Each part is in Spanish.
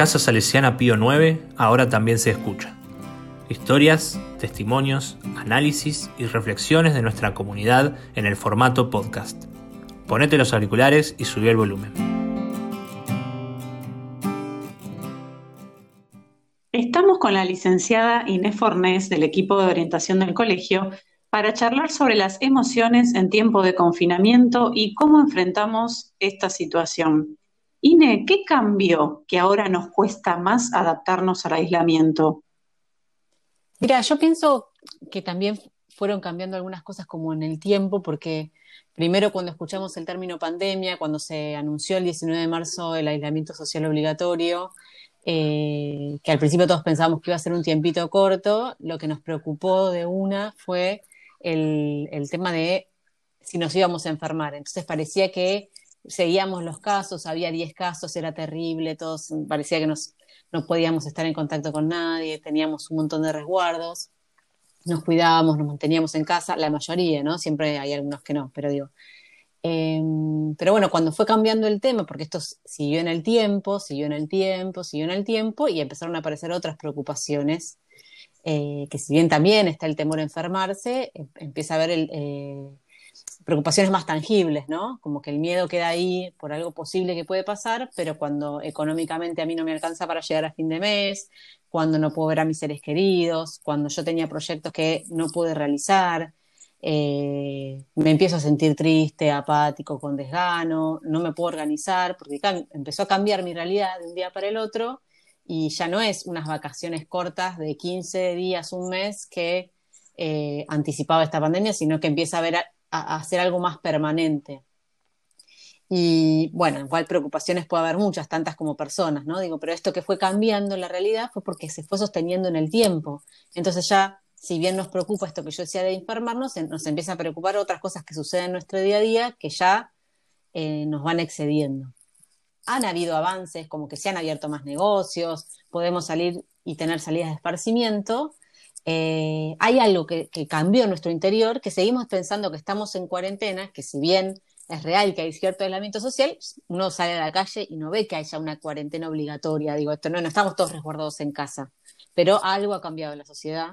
Casa Salesiana Pío 9 ahora también se escucha. Historias, testimonios, análisis y reflexiones de nuestra comunidad en el formato podcast. Ponete los auriculares y subí el volumen. Estamos con la licenciada Inés Fornés del equipo de orientación del colegio para charlar sobre las emociones en tiempo de confinamiento y cómo enfrentamos esta situación. Ine, ¿qué cambió que ahora nos cuesta más adaptarnos al aislamiento? Mira, yo pienso que también fueron cambiando algunas cosas como en el tiempo, porque primero cuando escuchamos el término pandemia, cuando se anunció el 19 de marzo el aislamiento social obligatorio, eh, que al principio todos pensábamos que iba a ser un tiempito corto, lo que nos preocupó de una fue el, tema de si nos íbamos a enfermar. Entonces parecía que seguíamos los casos, había 10 casos, era terrible, todos parecía que nos, no podíamos estar en contacto con nadie, teníamos un montón de resguardos, nos cuidábamos, nos manteníamos en casa, la mayoría, ¿no? Siempre hay algunos que no, pero digo. Em, pero bueno, cuando fue cambiando el tema, porque esto siguió en el tiempo, siguió en el tiempo, siguió en el tiempo, y empezaron a aparecer otras preocupaciones eh, que si bien también está el temor a enfermarse, em, empieza a haber eh, preocupaciones más tangibles, ¿no? Como que el miedo queda ahí por algo posible que puede pasar, pero cuando económicamente a mí no me alcanza para llegar a fin de mes, cuando no puedo ver a mis seres queridos, cuando yo tenía proyectos que no pude realizar, eh, me empiezo a sentir triste, apático, con desgano, no me puedo organizar, porque empezó a cambiar mi realidad de un día para el otro y ya no es unas vacaciones cortas de 15 días, un mes que eh, anticipaba esta pandemia, sino que empieza a, ver a, hacer algo más permanente. Y bueno, igual preocupaciones puede haber muchas, tantas como personas, ¿no? Digo, pero esto que fue cambiando la realidad fue porque se fue sosteniendo en el tiempo. Entonces ya, si bien nos preocupa esto que yo decía de enfermarnos, nos empieza a preocupar otras cosas que suceden en nuestro día a día que ya eh, nos van excediendo han habido avances, como que se han abierto más negocios, podemos salir y tener salidas de esparcimiento. Eh, hay algo que, cambió en nuestro interior, que seguimos pensando que estamos en cuarentena, que si bien es real que hay cierto aislamiento social, uno sale a la calle y no ve que haya una cuarentena obligatoria. Digo, esto no, no estamos todos resguardados en casa, pero algo ha cambiado en la sociedad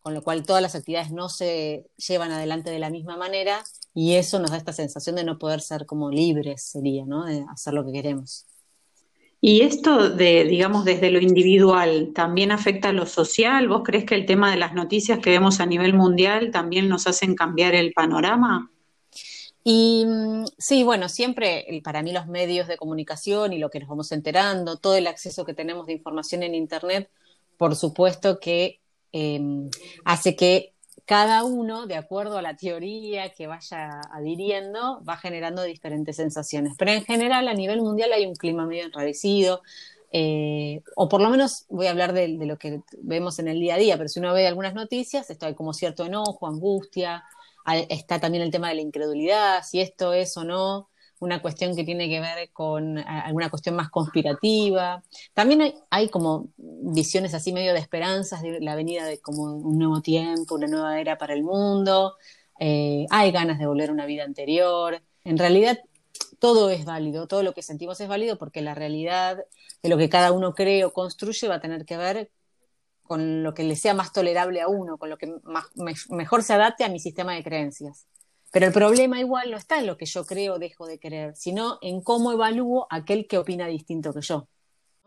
con lo cual todas las actividades no se llevan adelante de la misma manera y eso nos da esta sensación de no poder ser como libres, sería, ¿no? De hacer lo que queremos. Y esto de, digamos, desde lo individual, ¿también afecta a lo social? ¿Vos crees que el tema de las noticias que vemos a nivel mundial también nos hacen cambiar el panorama? Y mm, sí, bueno, siempre para mí los medios de comunicación y lo que nos vamos enterando, todo el acceso que tenemos de información en Internet, por supuesto que Em, hace que cada uno, de acuerdo a la teoría que vaya adhiriendo, va generando diferentes sensaciones. Pero en general, a nivel mundial hay un clima medio enrarecido, eh, o por lo menos voy a hablar de, lo que vemos en el día a día, pero si uno ve algunas noticias, esto hay como cierto enojo, angustia, está también el tema de la incredulidad, si esto es o no una cuestión que tiene que ver con alguna cuestión más conspirativa. También hay, como visiones así medio de esperanzas de la venida de como un nuevo tiempo, una nueva era para el mundo. Eh, hay ganas de volver a una vida anterior. En realidad todo es válido, todo lo que sentimos es válido porque la realidad de lo que cada uno cree o construye va a tener que ver con lo que le sea más tolerable a uno, con lo que mejor se adapte a mi sistema de creencias. Pero el problema igual no está en lo que yo creo o dejo de creer, sino en cómo evalúo aquel que opina distinto que yo.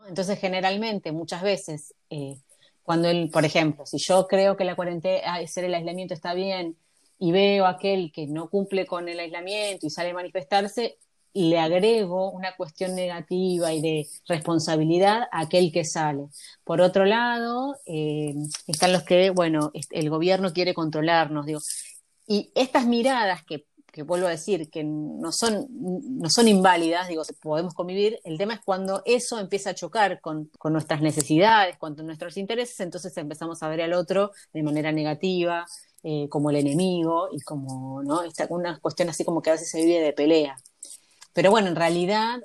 Entonces, generalmente, muchas veces, eh, cuando él, por ejemplo, si yo creo que la cuarentena, hacer el aislamiento está bien y veo a aquel que no cumple con el aislamiento y sale a manifestarse, le agrego una cuestión negativa y de responsabilidad a aquel que sale. Por otro lado, eh, están los que, bueno, el gobierno quiere controlarnos. Digo, y estas miradas que, vuelvo a decir, que no son, no son inválidas, digo, podemos convivir, el tema es cuando eso empieza a chocar con, nuestras necesidades, con nuestros intereses, entonces empezamos a ver al otro de manera negativa, eh, como el enemigo y como, ¿no? Esta, una cuestión así como que a veces se vive de pelea. Pero bueno, en realidad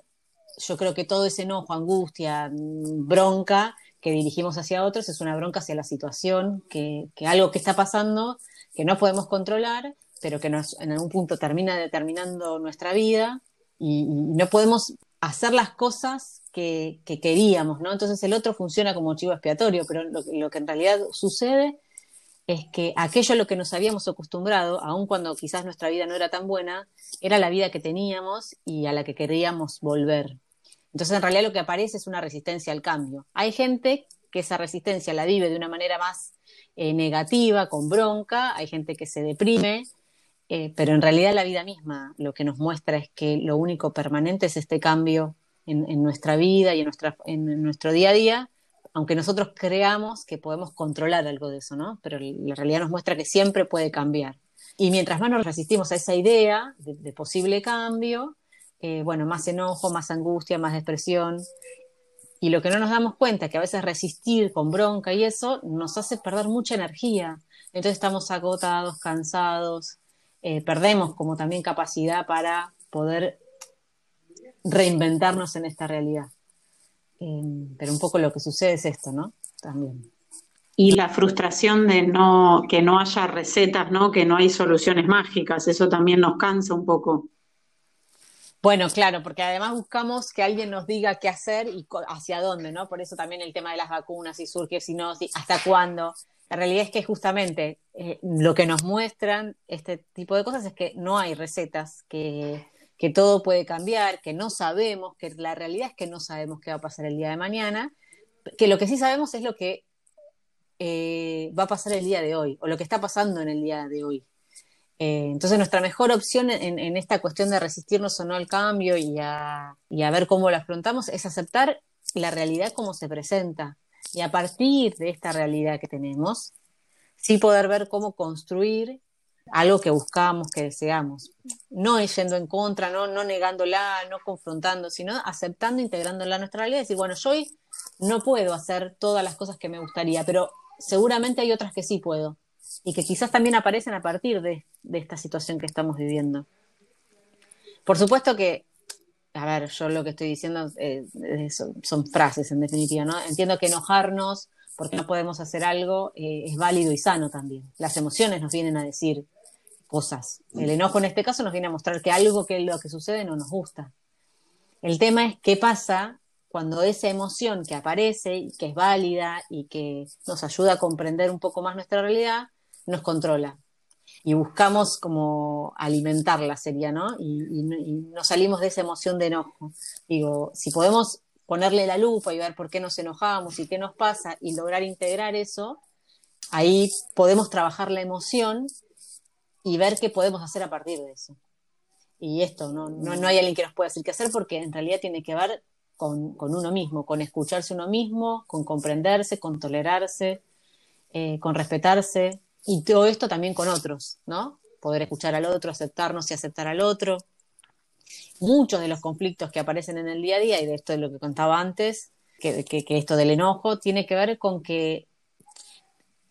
yo creo que todo ese enojo, angustia, bronca que dirigimos hacia otros es una bronca hacia la situación, que, que algo que está pasando que no podemos controlar, pero que nos, en algún punto termina determinando nuestra vida y, no podemos hacer las cosas que, queríamos, ¿no? Entonces el otro funciona como chivo expiatorio, pero lo, que en realidad sucede es que aquello a lo que nos habíamos acostumbrado, aun cuando quizás nuestra vida no era tan buena, era la vida que teníamos y a la que queríamos volver. Entonces, en realidad lo que aparece es una resistencia al cambio. Hay gente que esa resistencia la vive de una manera más eh, negativa, con bronca, hay gente que se deprime, eh, pero en realidad la vida misma lo que nos muestra es que lo único permanente es este cambio en, nuestra vida y en, nuestra, en nuestro día a día, aunque nosotros creamos que podemos controlar algo de eso, ¿no? Pero la realidad nos muestra que siempre puede cambiar. Y mientras más nos resistimos a esa idea de, posible cambio, eh, bueno, más enojo, más angustia, más depresión. Y lo que no nos damos cuenta es que a veces resistir con bronca y eso nos hace perder mucha energía. Entonces estamos agotados, cansados, eh, perdemos como también capacidad para poder reinventarnos en esta realidad. Eh, pero un poco lo que sucede es esto, ¿no? También. Y la frustración de no, que no haya recetas, ¿no? Que no hay soluciones mágicas, eso también nos cansa un poco. Bueno, claro, porque además buscamos que alguien nos diga qué hacer y hacia dónde, ¿no? Por eso también el tema de las vacunas, y surge, si no, hasta cuándo. La realidad es que justamente eh, lo que nos muestran este tipo de cosas es que no hay recetas, que, que todo puede cambiar, que no sabemos, que la realidad es que no sabemos qué va a pasar el día de mañana, que lo que sí sabemos es lo que eh, va a pasar el día de hoy, o lo que está pasando en el día de hoy. Eh, entonces, nuestra mejor opción en, esta cuestión de resistirnos o no al cambio y a, ver cómo lo afrontamos es aceptar la realidad como se presenta. Y a partir de esta realidad que tenemos, sí poder ver cómo construir algo que buscamos, que deseamos. No yendo en contra, no, no negándola, no confrontando, sino aceptando, integrándola a nuestra realidad decir, bueno, yo hoy no puedo hacer todas las cosas que me gustaría, pero seguramente hay otras que sí puedo y que quizás también aparecen a partir de, esta situación que estamos viviendo. Por supuesto que, a ver, yo lo que estoy diciendo eh, son, frases en definitiva, ¿no? Entiendo que enojarnos porque no podemos hacer algo eh, es válido y sano también. Las emociones nos vienen a decir cosas. El enojo en este caso nos viene a mostrar que algo que lo que sucede no nos gusta. El tema es qué pasa cuando esa emoción que aparece y que es válida y que nos ayuda a comprender un poco más nuestra realidad, nos controla. Y buscamos como alimentarla, sería, ¿no? Y, y, nos salimos de esa emoción de enojo. Digo, si podemos ponerle la lupa y ver por qué nos enojamos y qué nos pasa y lograr integrar eso, ahí podemos trabajar la emoción y ver qué podemos hacer a partir de eso. Y esto, no, no, hay alguien que nos pueda decir qué hacer porque en realidad tiene que ver con, con uno mismo, con escucharse uno mismo, con comprenderse, con tolerarse, eh, con respetarse y todo esto también con otros, ¿no? Poder escuchar al otro, aceptarnos y aceptar al otro. Muchos de los conflictos que aparecen en el día a día, y de esto es lo que contaba antes, que, que, esto del enojo tiene que ver con que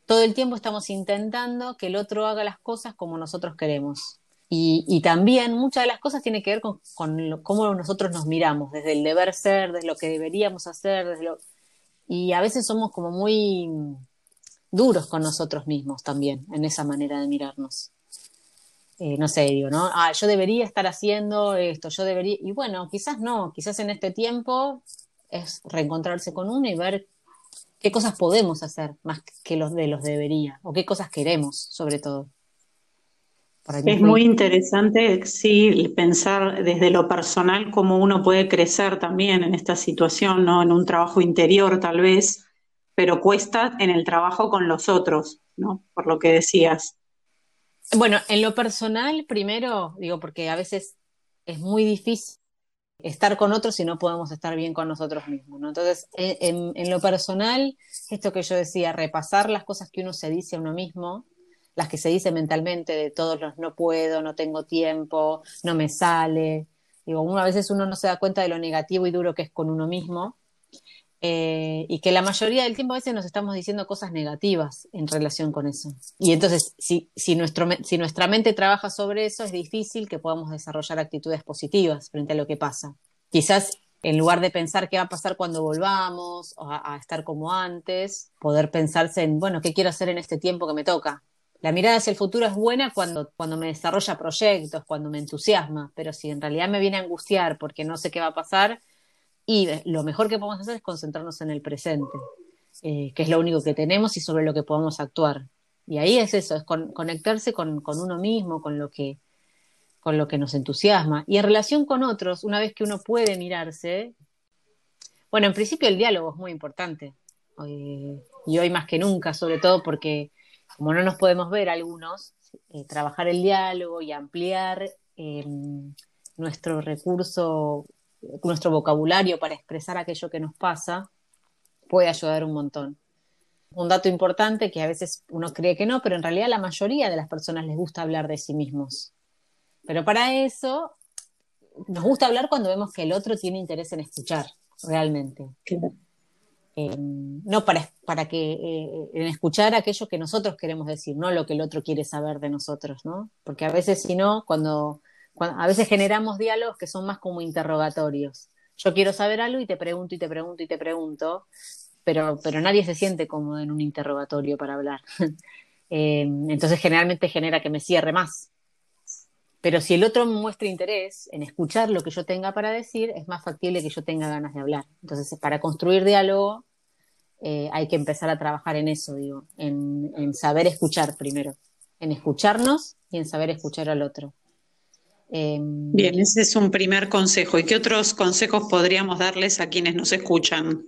todo el tiempo estamos intentando que el otro haga las cosas como nosotros queremos. Y, también muchas de las cosas tienen que ver con, cómo nosotros nos miramos, desde el deber ser, desde lo que deberíamos hacer, desde lo... y a veces somos como muy duros con nosotros mismos también, en esa manera de mirarnos. Eh, no sé, digo, ¿no? Ah, yo debería estar haciendo esto, yo debería, y bueno, quizás no, quizás en este tiempo es reencontrarse con uno y ver qué cosas podemos hacer más que los de los debería, o qué cosas queremos, sobre todo. Es muy interesante, sí, pensar desde lo personal cómo uno puede crecer también en esta situación, ¿no? En un trabajo interior tal vez, pero cuesta en el trabajo con los otros, ¿no? Por lo que decías. Bueno, en lo personal, primero, digo, porque a veces es muy difícil estar con otros si no podemos estar bien con nosotros mismos. Entonces, en, lo personal, esto que yo decía, repasar las cosas que uno se dice a uno mismo, las que se dice mentalmente de todos los no puedo, no tengo tiempo, no me sale. Digo, uno, a veces uno no se da cuenta de lo negativo y duro que es con uno mismo. Eh, y que la mayoría del tiempo a veces nos estamos diciendo cosas negativas en relación con eso. Y entonces, si, si, nuestro, si nuestra mente trabaja sobre eso, es difícil que podamos desarrollar actitudes positivas frente a lo que pasa. Quizás en lugar de pensar qué va a pasar cuando volvamos o a, estar como antes, poder pensarse en, bueno, ¿qué quiero hacer en este tiempo que me toca? la mirada hacia el futuro es buena cuando, cuando me desarrolla proyectos, cuando me entusiasma, pero si en realidad me viene a angustiar porque no sé qué va a pasar, y lo mejor que podemos hacer es concentrarnos en el presente, eh, que es lo único que tenemos y sobre lo que podemos actuar. Y ahí es eso, es conectarse con, con, uno mismo, con lo, que, con lo que nos entusiasma. Y en relación con otros, una vez que uno puede mirarse, bueno, en principio el diálogo es muy importante. Eh, y hoy más que nunca, sobre todo porque como no nos podemos ver algunos, eh, trabajar el diálogo y ampliar nuestro recurso, nuestro vocabulario para expresar aquello que nos pasa, puede ayudar un montón. Un dato importante que a veces uno cree que no, pero en realidad la mayoría de las personas les gusta hablar de sí mismos. Pero para eso nos gusta hablar cuando vemos que el otro tiene interés en escuchar, realmente. Eh, no para, para que eh, en escuchar aquello que nosotros queremos decir, no lo que el otro quiere saber de nosotros, ¿no? Porque a veces si no, cuando, a veces generamos diálogos que son más como interrogatorios. Yo quiero saber algo y te pregunto y te pregunto y te pregunto, pero, pero nadie se siente cómodo en un interrogatorio para hablar. Eh, entonces generalmente genera que me cierre más. Pero si el otro muestra interés en escuchar lo que yo tenga para decir, es más factible que yo tenga ganas de hablar. Entonces, para construir diálogo, eh, hay que empezar a trabajar en eso, digo, en, saber escuchar primero, en escucharnos y en saber escuchar al otro. Em, Bien, ese es un primer consejo. ¿Y qué otros consejos podríamos darles a quienes nos escuchan?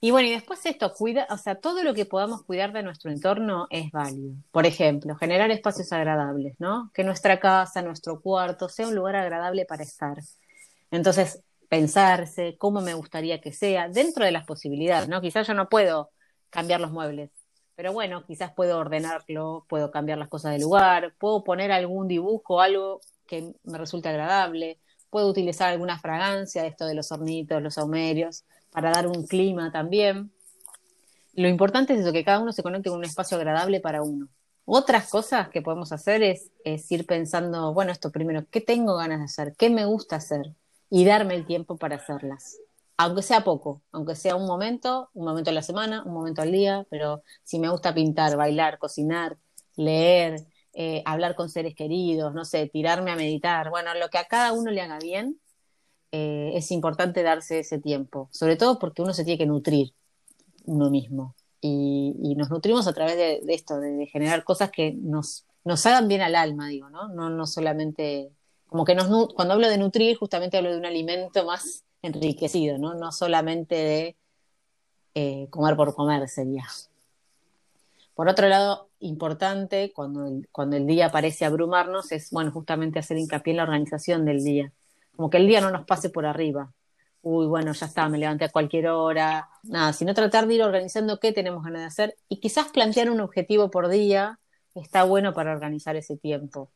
Y bueno, y después esto, cuida, o sea, todo lo que podamos cuidar de nuestro entorno es válido. Por ejemplo, generar espacios agradables, ¿no? Que nuestra casa, nuestro cuarto sea un lugar agradable para estar. Entonces, pensarse cómo me gustaría que sea, dentro de las posibilidades, ¿no? Quizás yo no puedo cambiar los muebles, pero bueno, quizás puedo ordenarlo, puedo cambiar las cosas de lugar, puedo poner algún dibujo, algo que me resulte agradable, puedo utilizar alguna fragancia, esto de los hornitos, los saumerios, para dar un clima también. Lo importante es eso, que cada uno se conecte con un espacio agradable para uno. Otras cosas que podemos hacer es, es ir pensando, bueno, esto primero, ¿qué tengo ganas de hacer? ¿Qué me gusta hacer? Y darme el tiempo para hacerlas. Aunque sea poco, aunque sea un momento, un momento a la semana, un momento al día, pero si me gusta pintar, bailar, cocinar, leer, eh, hablar con seres queridos, no sé, tirarme a meditar, bueno, lo que a cada uno le haga bien, eh, es importante darse ese tiempo, sobre todo porque uno se tiene que nutrir uno mismo. Y, nos nutrimos a través de, esto, de, generar cosas que nos, nos hagan bien al alma, digo, ¿no? No, no solamente, como que nos, cuando hablo de nutrir, justamente hablo de un alimento más enriquecido, ¿no? No solamente de eh, comer por comer sería. Por otro lado, importante cuando el, cuando el día parece abrumarnos es, bueno, justamente hacer hincapié en la organización del día como que el día no nos pase por arriba. Uy, bueno, ya está, me levanté a cualquier hora. Nada, sino tratar de ir organizando qué tenemos ganas de hacer y quizás plantear un objetivo por día está bueno para organizar ese tiempo.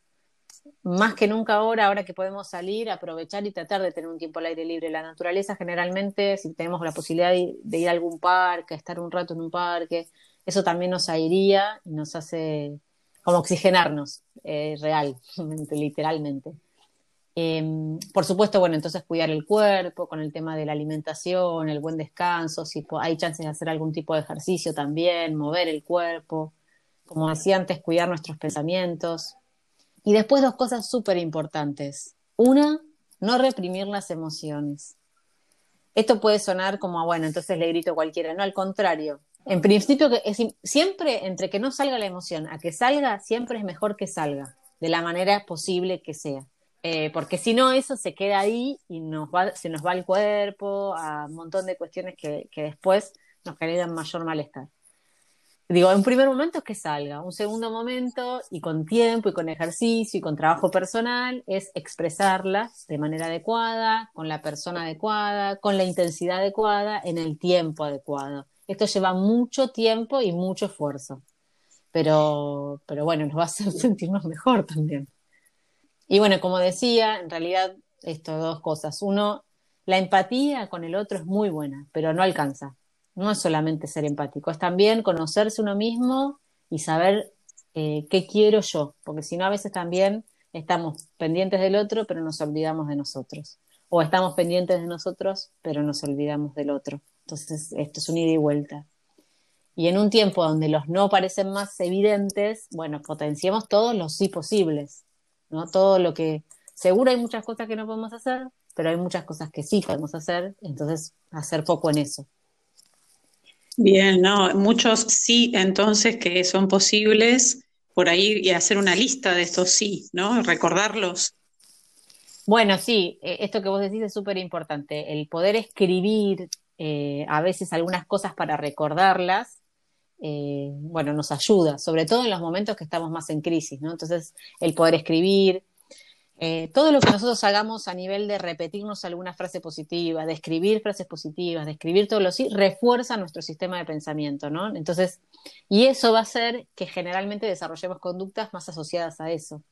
Más que nunca ahora, ahora que podemos salir, aprovechar y tratar de tener un tiempo al aire libre. La naturaleza generalmente, si tenemos la posibilidad de, ir a algún parque, estar un rato en un parque, eso también nos airía y nos hace como oxigenarnos, eh, realmente, literalmente. Em, por supuesto, bueno, entonces cuidar el cuerpo con el tema de la alimentación, el buen descanso, si hay chances de hacer algún tipo de ejercicio también, mover el cuerpo, como decía antes, cuidar nuestros pensamientos. Y después dos cosas súper importantes. Una, no reprimir las emociones. Esto puede sonar como, bueno, entonces le grito a cualquiera. No, al contrario. En principio, es, siempre entre que no salga la emoción a que salga, siempre es mejor que salga, de la manera posible que sea. Eh, porque si no, eso se queda ahí y nos va, se nos va el cuerpo a un montón de cuestiones que, que después nos generan mayor malestar. Digo, en primer momento es que salga, un segundo momento y con tiempo y con ejercicio y con trabajo personal es expresarlas de manera adecuada, con la persona adecuada, con la intensidad adecuada, en el tiempo adecuado. Esto lleva mucho tiempo y mucho esfuerzo, pero, pero bueno, nos va a hacer sentirnos mejor también. Y bueno, como decía, en realidad, esto dos cosas. Uno, la empatía con el otro es muy buena, pero no alcanza. No es solamente ser empático, es también conocerse uno mismo y saber eh, qué quiero yo, porque si no, a veces también estamos pendientes del otro, pero nos olvidamos de nosotros. O estamos pendientes de nosotros, pero nos olvidamos del otro. Entonces, esto es un ida y vuelta. Y en un tiempo donde los no parecen más evidentes, bueno, potenciemos todos los sí posibles, ¿no? Todo lo que, seguro hay muchas cosas que no podemos hacer, pero hay muchas cosas que sí podemos hacer, entonces hacer poco en eso. Bien, no, muchos sí, entonces que son posibles por ahí y hacer una lista de estos sí, ¿no? Recordarlos. Bueno, sí, eh, esto que vos decís es súper importante. El poder escribir eh, a veces algunas cosas para recordarlas, eh, bueno, nos ayuda, sobre todo en los momentos que estamos más en crisis, ¿no? Entonces, el poder escribir, eh, todo lo que nosotros hagamos a nivel de repetirnos alguna frase positiva, de escribir frases positivas, de escribir todo lo sí, refuerza nuestro sistema de pensamiento, ¿no? Entonces, y eso va a hacer que generalmente desarrollemos conductas más asociadas a eso.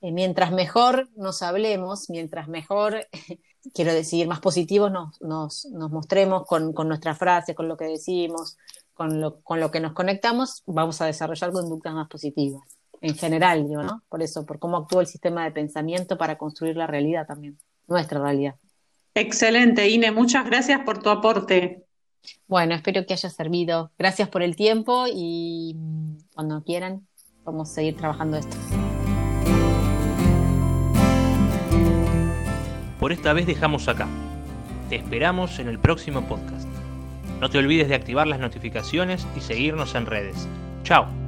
Mientras mejor nos hablemos, mientras mejor, quiero decir, más positivos nos, nos, nos mostremos con, con nuestras frases, con lo que decimos, con lo, con lo que nos conectamos, vamos a desarrollar conductas más positivas en general, digo, ¿no? Por eso, por cómo actúa el sistema de pensamiento para construir la realidad también, nuestra realidad. Excelente, Ine, muchas gracias por tu aporte. Bueno, espero que haya servido. Gracias por el tiempo y cuando quieran, vamos a seguir trabajando esto. Por esta vez dejamos acá. Te esperamos en el próximo podcast. No te olvides de activar las notificaciones y seguirnos en redes. Chao.